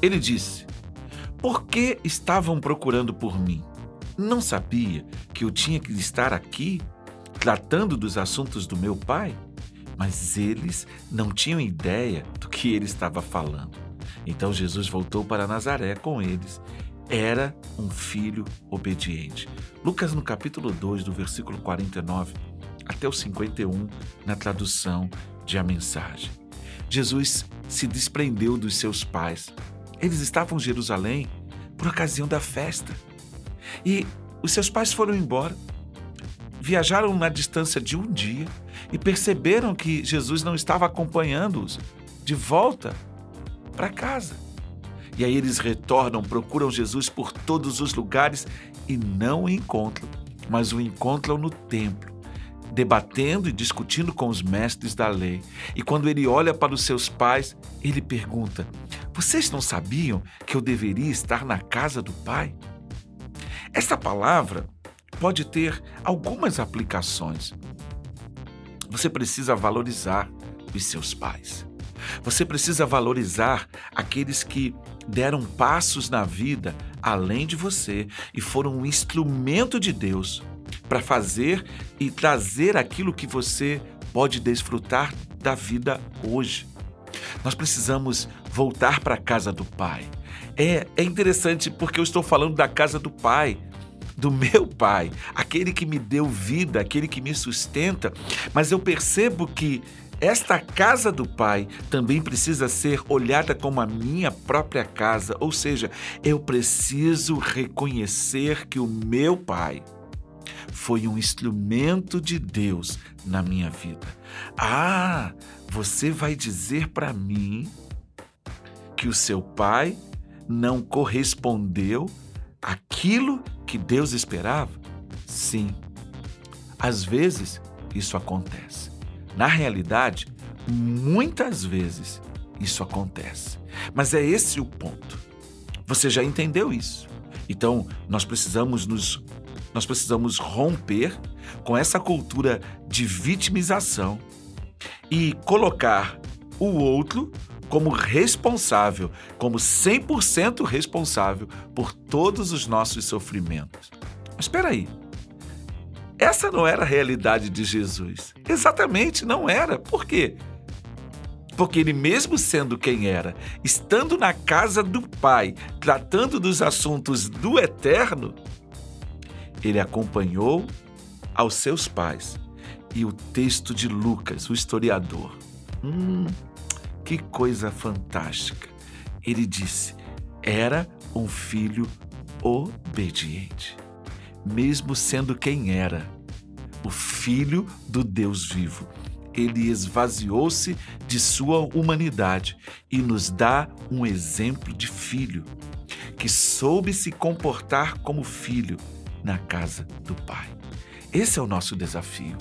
Ele disse: Por que estavam procurando por mim? Não sabia que eu tinha que estar aqui tratando dos assuntos do meu pai? Mas eles não tinham ideia do que ele estava falando. Então Jesus voltou para Nazaré com eles. Era um filho obediente. Lucas, no capítulo 2, do versículo 49 até o 51, na tradução de A Mensagem. Jesus se desprendeu dos seus pais. Eles estavam em Jerusalém por ocasião da festa. E os seus pais foram embora. Viajaram na distância de um dia e perceberam que Jesus não estava acompanhando-os de volta para casa. E aí eles retornam, procuram Jesus por todos os lugares e não o encontram, mas o encontram no templo, debatendo e discutindo com os mestres da lei. E quando ele olha para os seus pais, ele pergunta: Vocês não sabiam que eu deveria estar na casa do Pai? Esta palavra pode ter algumas aplicações. Você precisa valorizar os seus pais. Você precisa valorizar aqueles que deram passos na vida além de você e foram um instrumento de Deus para fazer e trazer aquilo que você pode desfrutar da vida hoje. Nós precisamos voltar para a casa do Pai. É, é interessante porque eu estou falando da casa do Pai, do meu Pai, aquele que me deu vida, aquele que me sustenta, mas eu percebo que esta casa do Pai também precisa ser olhada como a minha própria casa, ou seja, eu preciso reconhecer que o meu Pai foi um instrumento de Deus na minha vida. Ah, você vai dizer para mim que o seu pai não correspondeu àquilo que Deus esperava? Sim. Às vezes isso acontece. Na realidade, muitas vezes isso acontece. Mas é esse o ponto. Você já entendeu isso. Então, nós precisamos nos nós precisamos romper com essa cultura de vitimização e colocar o outro como responsável, como 100% responsável por todos os nossos sofrimentos. Mas espera aí. Essa não era a realidade de Jesus. Exatamente, não era. Por quê? Porque ele, mesmo sendo quem era, estando na casa do Pai, tratando dos assuntos do eterno, ele acompanhou aos seus pais. E o texto de Lucas, o historiador. Hum, que coisa fantástica. Ele disse: era um filho obediente, mesmo sendo quem era, o filho do Deus vivo. Ele esvaziou-se de sua humanidade e nos dá um exemplo de filho, que soube se comportar como filho na casa do Pai. Esse é o nosso desafio: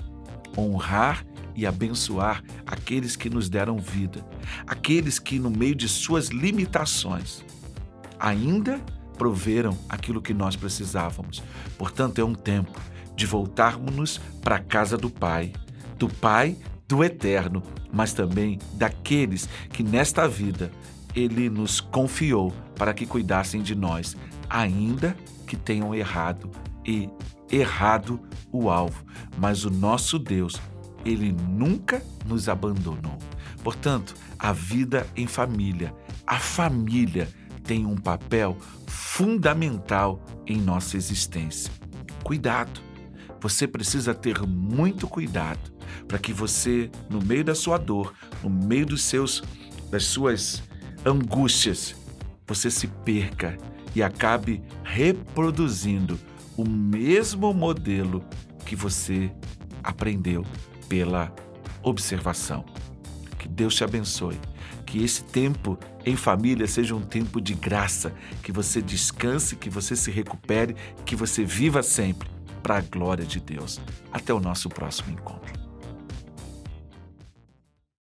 honrar e abençoar aqueles que nos deram vida, aqueles que, no meio de suas limitações, ainda proveram aquilo que nós precisávamos. Portanto, é um tempo de voltarmos para a casa do Pai, do Pai do Eterno, mas também daqueles que nesta vida Ele nos confiou para que cuidassem de nós, ainda que tenham errado e errado o alvo, mas o nosso Deus, ele nunca nos abandonou. Portanto, a vida em família, a família tem um papel fundamental em nossa existência. Cuidado. Você precisa ter muito cuidado para que você, no meio da sua dor, no meio dos seus das suas angústias, você se perca e acabe reproduzindo o mesmo modelo que você aprendeu pela observação. Que Deus te abençoe. Que esse tempo em família seja um tempo de graça, que você descanse, que você se recupere, que você viva sempre para a glória de Deus. Até o nosso próximo encontro.